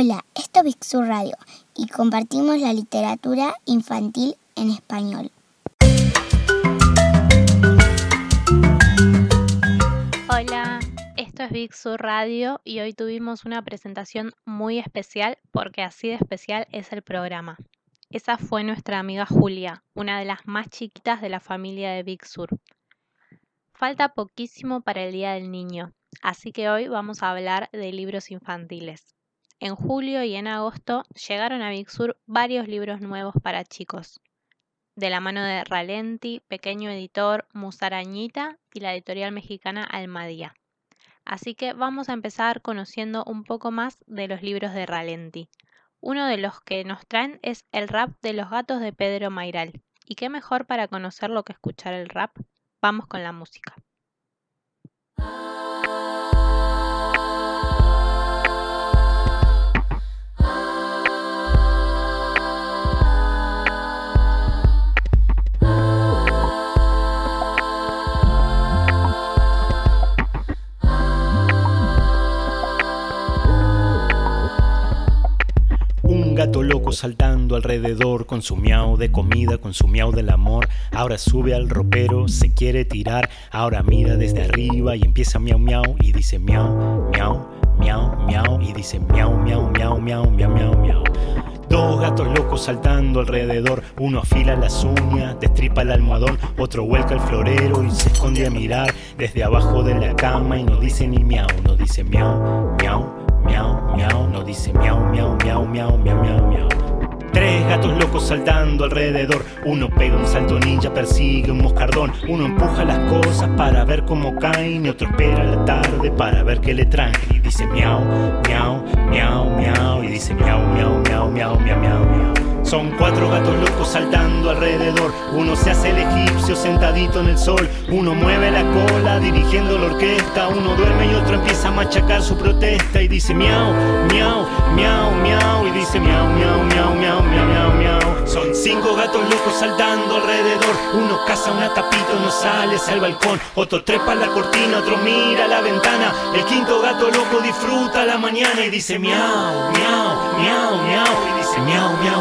Hola, esto es Big Sur Radio y compartimos la literatura infantil en español. Hola, esto es Big Sur Radio y hoy tuvimos una presentación muy especial porque así de especial es el programa. Esa fue nuestra amiga Julia, una de las más chiquitas de la familia de Big Sur. Falta poquísimo para el Día del Niño, así que hoy vamos a hablar de libros infantiles. En julio y en agosto llegaron a Big Sur varios libros nuevos para chicos, de la mano de Ralenti, Pequeño Editor, Musarañita y la editorial mexicana Almadía. Así que vamos a empezar conociendo un poco más de los libros de Ralenti. Uno de los que nos traen es el rap de los gatos de Pedro Mairal. ¿Y qué mejor para conocerlo que escuchar el rap? Vamos con la música. Saltando alrededor con su miau de comida, con su miau del amor. Ahora sube al ropero, se quiere tirar, ahora mira desde arriba y empieza miau miau y dice miau, miau, miau, miau y dice miau, miau, miau, miau, miau, miau, miau. Dos gatos locos saltando alrededor, uno afila las uñas, destripa el almohadón, otro vuelca el florero y se esconde a mirar desde abajo de la cama y no dice ni miau, no dice miau, miau, miau, miau, no dice miau, miau, miau, miau, miau, miau, miau. Tres gatos locos saltando alrededor, uno pega un salto ninja, persigue un moscardón, uno empuja las cosas para ver cómo caen y otro espera la tarde para ver qué le traen. Y dice miau, miau, miau, miau. Y dice miau, miau, miau, miau, miau, miau, miau. Son cuatro gatos locos saltando alrededor. Uno se hace el egipcio sentadito en el sol. Uno mueve la cola dirigiendo la orquesta. Uno duerme y otro empieza a machacar su protesta y dice miau, miau, miau, miau. Y dice miau, miau, miau, miau, miau, miau, miau. Son cinco gatos locos saltando alrededor. Uno caza una tapita, uno sale hacia el balcón. Otro trepa la cortina, otro mira la ventana. El quinto gato loco disfruta la mañana y dice miau, miau, miau, miau. Y dice miau, miau,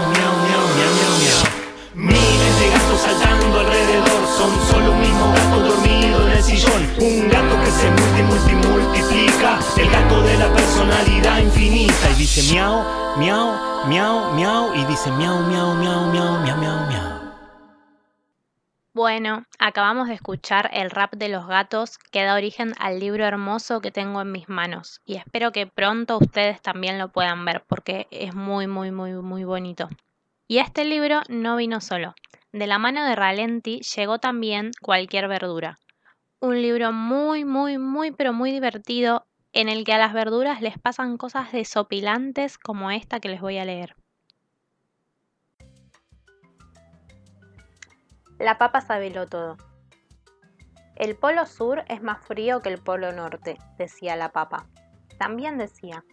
miau, miau, miau, miau, y dice miau, miau, miau, miau, miau, miau, miau. Bueno, acabamos de escuchar el rap de los gatos que da origen al libro hermoso que tengo en mis manos y espero que pronto ustedes también lo puedan ver porque es muy, muy, muy, muy bonito. Y este libro no vino solo. De la mano de Ralenti llegó también Cualquier verdura. Un libro muy, muy, muy, pero muy divertido en el que a las verduras les pasan cosas desopilantes como esta que les voy a leer. La papa sabelo todo. El polo sur es más frío que el polo norte, decía la papa. También decía,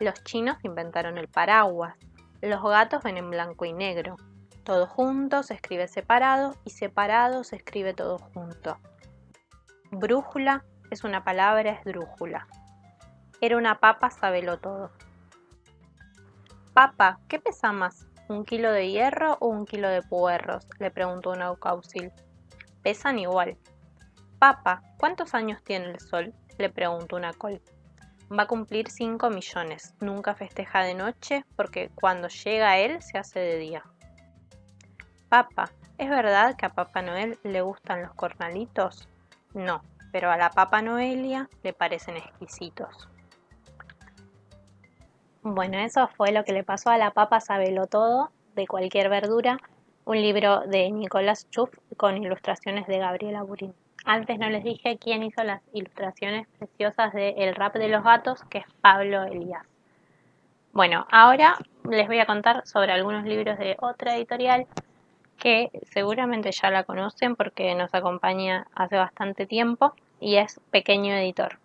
los chinos inventaron el paraguas, los gatos ven en blanco y negro. Todo junto se escribe separado y separado se escribe todo junto. Brújula es una palabra esdrújula. Era una papa, sabelo todo. Papa, ¿qué pesa más? ¿Un kilo de hierro o un kilo de puerros? le preguntó un aucaucil. Pesan igual. Papa, ¿cuántos años tiene el sol? le preguntó una col. Va a cumplir 5 millones. Nunca festeja de noche porque cuando llega él se hace de día. Papa, ¿es verdad que a Papá Noel le gustan los cornalitos? No, pero a la Papa Noelia le parecen exquisitos. Bueno, eso fue lo que le pasó a la Papa Sabelo Todo de cualquier verdura, un libro de Nicolás Chuff con ilustraciones de Gabriela Burín. Antes no les dije quién hizo las ilustraciones preciosas de El rap de los gatos, que es Pablo Elías. Bueno, ahora les voy a contar sobre algunos libros de otra editorial que seguramente ya la conocen porque nos acompaña hace bastante tiempo y es Pequeño Editor.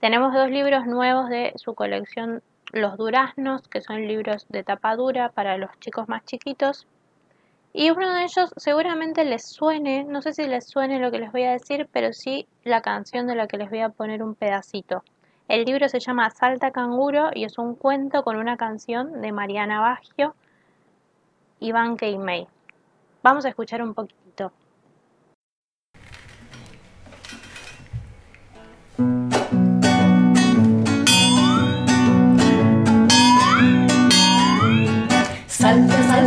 Tenemos dos libros nuevos de su colección Los Duraznos, que son libros de tapa dura para los chicos más chiquitos, y uno de ellos seguramente les suene, no sé si les suene lo que les voy a decir, pero sí la canción de la que les voy a poner un pedacito. El libro se llama Salta Canguro y es un cuento con una canción de Mariana Baggio y Van May. Vamos a escuchar un poquito.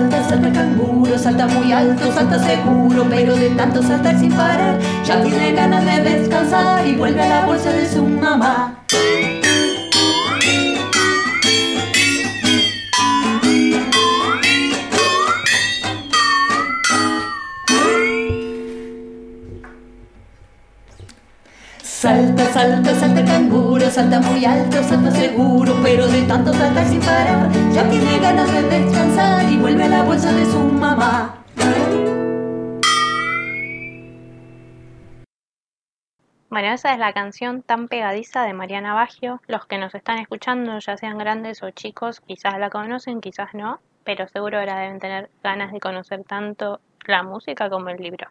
Salta, salta, canguro, salta muy alto, salta seguro, pero de tanto saltar sin parar, ya tiene ganas de descansar y vuelve a la bolsa de su mamá. Salta, salta, salta canguro, salta muy alto, salta seguro, pero de tanto saltar sin parar, ya tiene ganas de descansar y vuelve a la bolsa de su mamá. Bueno, esa es la canción tan pegadiza de Mariana Baggio. Los que nos están escuchando, ya sean grandes o chicos, quizás la conocen, quizás no, pero seguro ahora deben tener ganas de conocer tanto la música como el libro.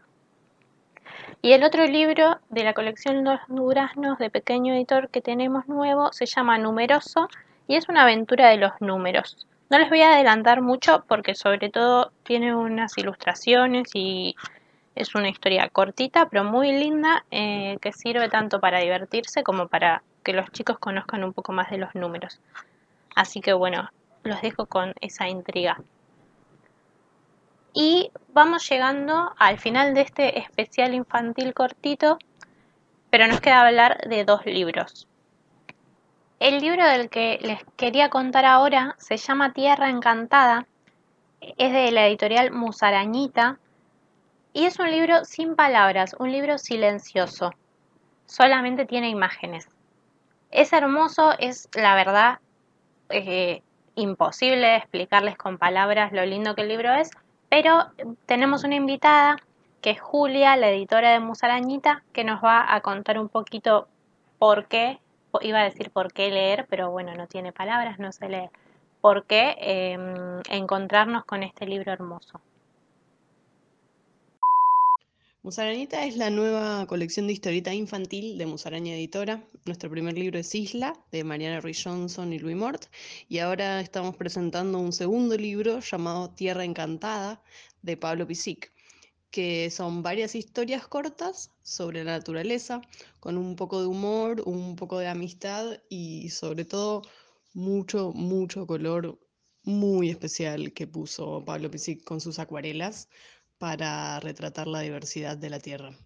Y el otro libro de la colección Los Duraznos de pequeño editor que tenemos nuevo se llama Numeroso y es una aventura de los números. No les voy a adelantar mucho porque sobre todo tiene unas ilustraciones y es una historia cortita pero muy linda eh, que sirve tanto para divertirse como para que los chicos conozcan un poco más de los números. Así que bueno, los dejo con esa intriga. Y vamos llegando al final de este especial infantil cortito, pero nos queda hablar de dos libros. El libro del que les quería contar ahora se llama Tierra Encantada, es de la editorial Musarañita y es un libro sin palabras, un libro silencioso, solamente tiene imágenes. Es hermoso, es la verdad eh, imposible explicarles con palabras lo lindo que el libro es, pero tenemos una invitada que es Julia, la editora de Musarañita, que nos va a contar un poquito por qué, iba a decir por qué leer, pero bueno, no tiene palabras, no se lee, por qué em, encontrarnos con este libro hermoso. Musarañita es la nueva colección de historieta infantil de Musaraña Editora. Nuestro primer libro es Isla, de Mariana Ruiz Johnson y Louis Mort. Y ahora estamos presentando un segundo libro llamado Tierra Encantada, de Pablo Pisic, que son varias historias cortas sobre la naturaleza, con un poco de humor, un poco de amistad y sobre todo mucho, mucho color muy especial que puso Pablo Pisic con sus acuarelas para retratar la diversidad de la Tierra.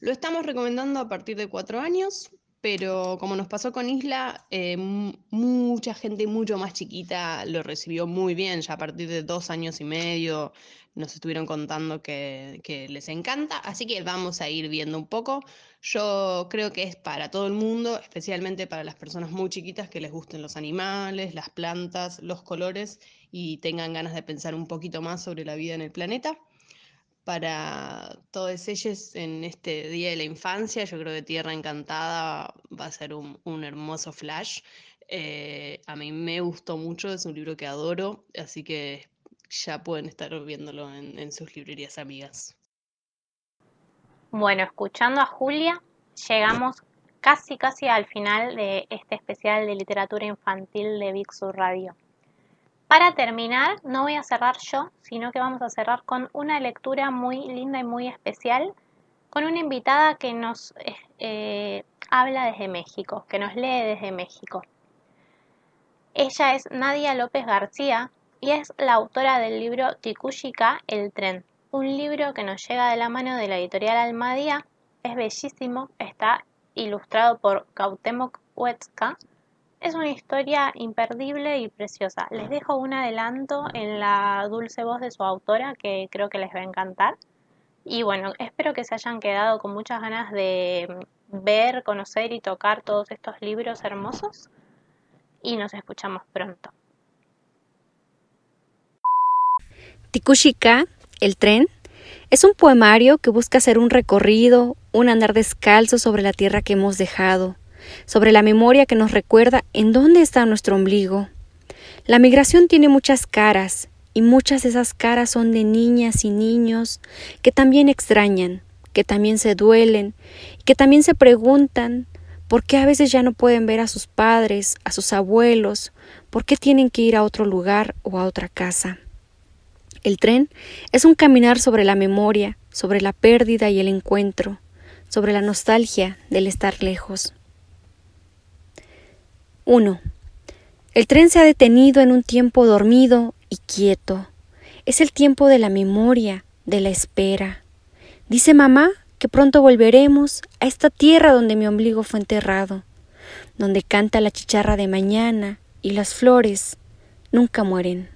Lo estamos recomendando a partir de cuatro años, pero como nos pasó con Isla, eh, mucha gente mucho más chiquita lo recibió muy bien, ya a partir de dos años y medio nos estuvieron contando que, que, les encanta, así que vamos a ir viendo un poco. Yo creo que es para todo el mundo, especialmente para las personas muy chiquitas que les gusten los animales, las plantas, los colores y tengan ganas de pensar un poquito más sobre la vida en el planeta para todos ellos en este Día de la Infancia. Yo creo que Tierra Encantada va a ser un, hermoso flash. Eh, a mí me gustó mucho, es un libro que adoro, así que ya pueden estar viéndolo en, sus librerías amigas. Bueno, escuchando a Julia, llegamos casi casi al final de este especial de literatura infantil de Vixu Radio. Para terminar, no voy a cerrar yo, sino que vamos a cerrar con una lectura muy linda y muy especial, con una invitada que nos eh, habla desde México, que nos lee desde México. Ella es Nadia López García y es la autora del libro Tikushika, El tren, un libro que nos llega de la mano de la editorial Almadía. Es bellísimo, está ilustrado por Cuauhtémoc Huetzka es una historia imperdible y preciosa. Les dejo un adelanto en la dulce voz de su autora que creo que les va a encantar. Y bueno, espero que se hayan quedado con muchas ganas de ver, conocer y tocar todos estos libros hermosos. Y nos escuchamos pronto. Tikushika, el tren, es un poemario que busca hacer un recorrido, un andar descalzo sobre la tierra que hemos dejado sobre la memoria que nos recuerda en dónde está nuestro ombligo. La migración tiene muchas caras, y muchas de esas caras son de niñas y niños que también extrañan, que también se duelen, que también se preguntan ¿Por qué a veces ya no pueden ver a sus padres, a sus abuelos? ¿Por qué tienen que ir a otro lugar o a otra casa? El tren es un caminar sobre la memoria, sobre la pérdida y el encuentro, sobre la nostalgia del estar lejos. 1. El tren se ha detenido en un tiempo dormido y quieto. Es el tiempo de la memoria, de la espera. Dice mamá que pronto volveremos a esta tierra donde mi ombligo fue enterrado, donde canta la chicharra de mañana y las flores nunca mueren.